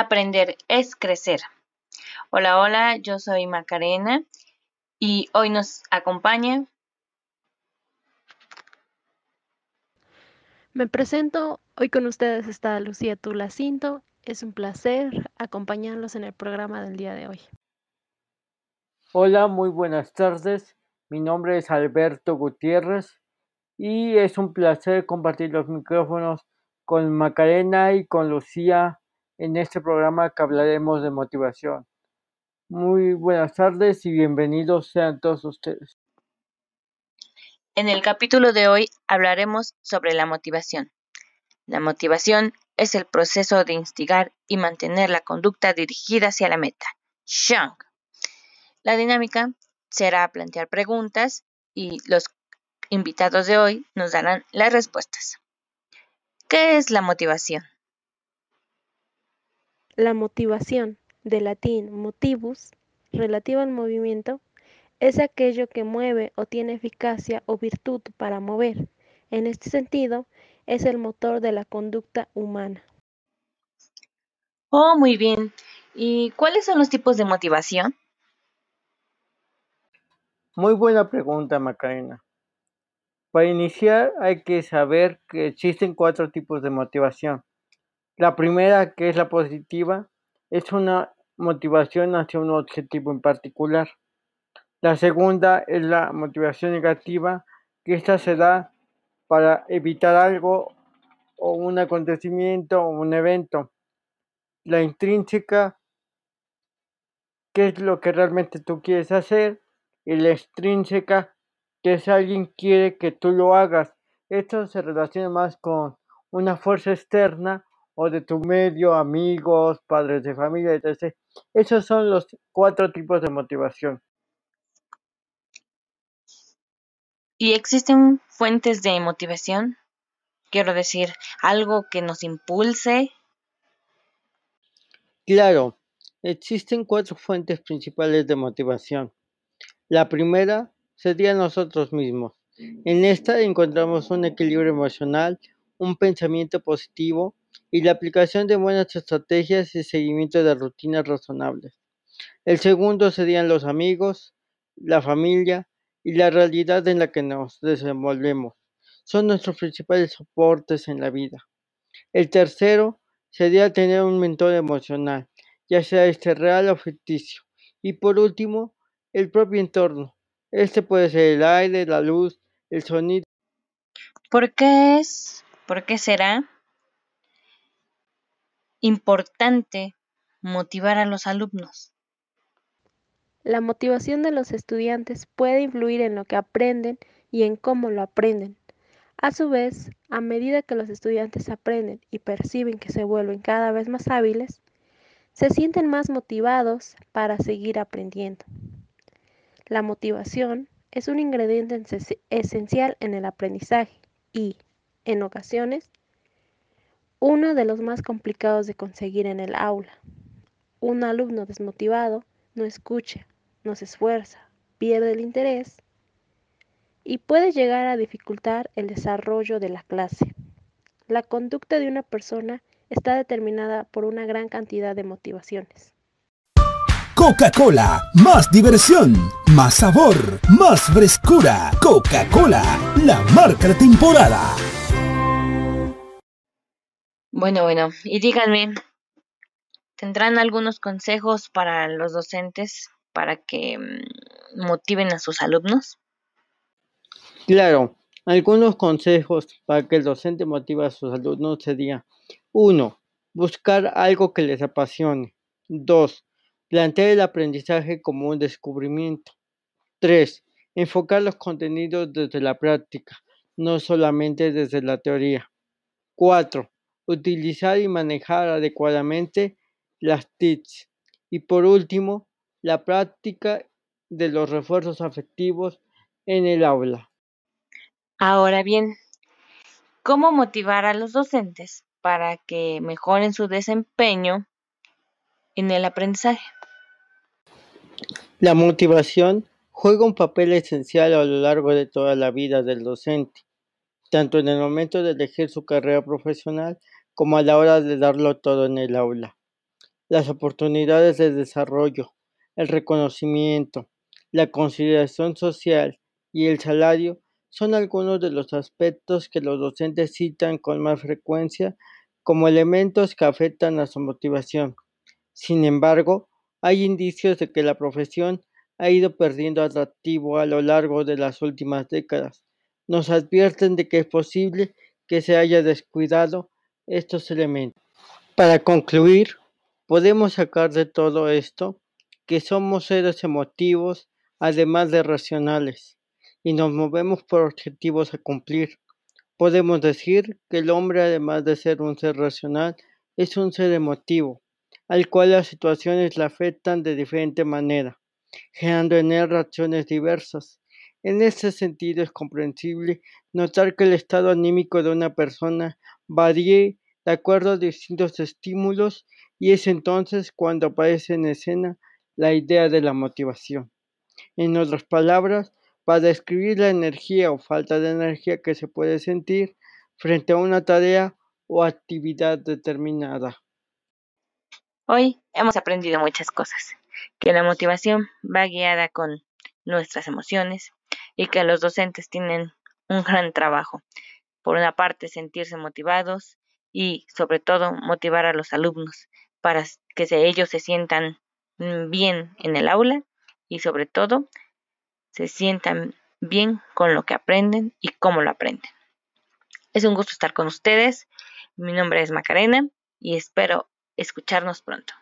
Aprender es crecer. Hola, hola, yo soy Macarena y hoy nos acompaña. Me presento, hoy con ustedes está Lucía Tulacinto. Es un placer acompañarlos en el programa del día de hoy. Hola, muy buenas tardes. Mi nombre es Alberto Gutiérrez y es un placer compartir los micrófonos con Macarena y con Lucía en este programa que hablaremos de motivación. Muy buenas tardes y bienvenidos sean todos ustedes. En el capítulo de hoy hablaremos sobre la motivación. La motivación es el proceso de instigar y mantener la conducta dirigida hacia la meta. Shang. La dinámica será plantear preguntas y los invitados de hoy nos darán las respuestas. ¿Qué es la motivación? La motivación, de latín motivus, relativa al movimiento, es aquello que mueve o tiene eficacia o virtud para mover. En este sentido, es el motor de la conducta humana. Oh, muy bien. ¿Y cuáles son los tipos de motivación? Muy buena pregunta, Macarena. Para iniciar hay que saber que existen cuatro tipos de motivación. La primera, que es la positiva, es una motivación hacia un objetivo en particular. La segunda es la motivación negativa, que esta se da para evitar algo o un acontecimiento o un evento. La intrínseca, que es lo que realmente tú quieres hacer, y la extrínseca, que es alguien quiere que tú lo hagas. Esto se relaciona más con una fuerza externa o de tu medio, amigos, padres de familia, etc. Esos son los cuatro tipos de motivación. ¿Y existen fuentes de motivación? Quiero decir, algo que nos impulse. Claro, existen cuatro fuentes principales de motivación. La primera sería nosotros mismos. En esta encontramos un equilibrio emocional, un pensamiento positivo, y la aplicación de buenas estrategias y seguimiento de rutinas razonables. El segundo serían los amigos, la familia y la realidad en la que nos desenvolvemos. Son nuestros principales soportes en la vida. El tercero sería tener un mentor emocional, ya sea este real o ficticio. Y por último, el propio entorno. Este puede ser el aire, la luz, el sonido. ¿Por qué es? ¿Por qué será? Importante motivar a los alumnos? La motivación de los estudiantes puede influir en lo que aprenden y en cómo lo aprenden. A su vez, a medida que los estudiantes aprenden y perciben que se vuelven cada vez más hábiles, se sienten más motivados para seguir aprendiendo. La motivación es un ingrediente esencial en el aprendizaje y, en ocasiones, uno de los más complicados de conseguir en el aula. Un alumno desmotivado no escucha, no se esfuerza, pierde el interés y puede llegar a dificultar el desarrollo de la clase. La conducta de una persona está determinada por una gran cantidad de motivaciones. Coca-Cola, más diversión, más sabor, más frescura. Coca-Cola, la marca temporada. Bueno, bueno, y díganme, ¿tendrán algunos consejos para los docentes para que mm, motiven a sus alumnos? Claro, algunos consejos para que el docente motive a sus alumnos sería 1. Buscar algo que les apasione. 2. Plantear el aprendizaje como un descubrimiento. 3. Enfocar los contenidos desde la práctica, no solamente desde la teoría. 4 utilizar y manejar adecuadamente las TICs. Y por último, la práctica de los refuerzos afectivos en el aula. Ahora bien, ¿cómo motivar a los docentes para que mejoren su desempeño en el aprendizaje? La motivación juega un papel esencial a lo largo de toda la vida del docente, tanto en el momento de elegir su carrera profesional como a la hora de darlo todo en el aula. las oportunidades de desarrollo, el reconocimiento, la consideración social y el salario son algunos de los aspectos que los docentes citan con más frecuencia como elementos que afectan a su motivación. Sin embargo, hay indicios de que la profesión ha ido perdiendo atractivo a lo largo de las últimas décadas. Nos advierten de que es posible que se haya descuidado estos elementos. Para concluir, podemos sacar de todo esto que somos seres emotivos, además de racionales y nos movemos por objetivos a cumplir. Podemos decir que el hombre, además de ser un ser racional, es un ser emotivo, al cual las situaciones le afectan de diferente manera, generando en él reacciones diversas. En este sentido es comprensible notar que el estado anímico de una persona varíe de acuerdo a distintos estímulos y es entonces cuando aparece en escena la idea de la motivación. En otras palabras, para describir la energía o falta de energía que se puede sentir frente a una tarea o actividad determinada. Hoy hemos aprendido muchas cosas, que la motivación va guiada con nuestras emociones y que los docentes tienen un gran trabajo. Por una parte, sentirse motivados y sobre todo motivar a los alumnos para que ellos se sientan bien en el aula y sobre todo se sientan bien con lo que aprenden y cómo lo aprenden. Es un gusto estar con ustedes. Mi nombre es Macarena y espero escucharnos pronto.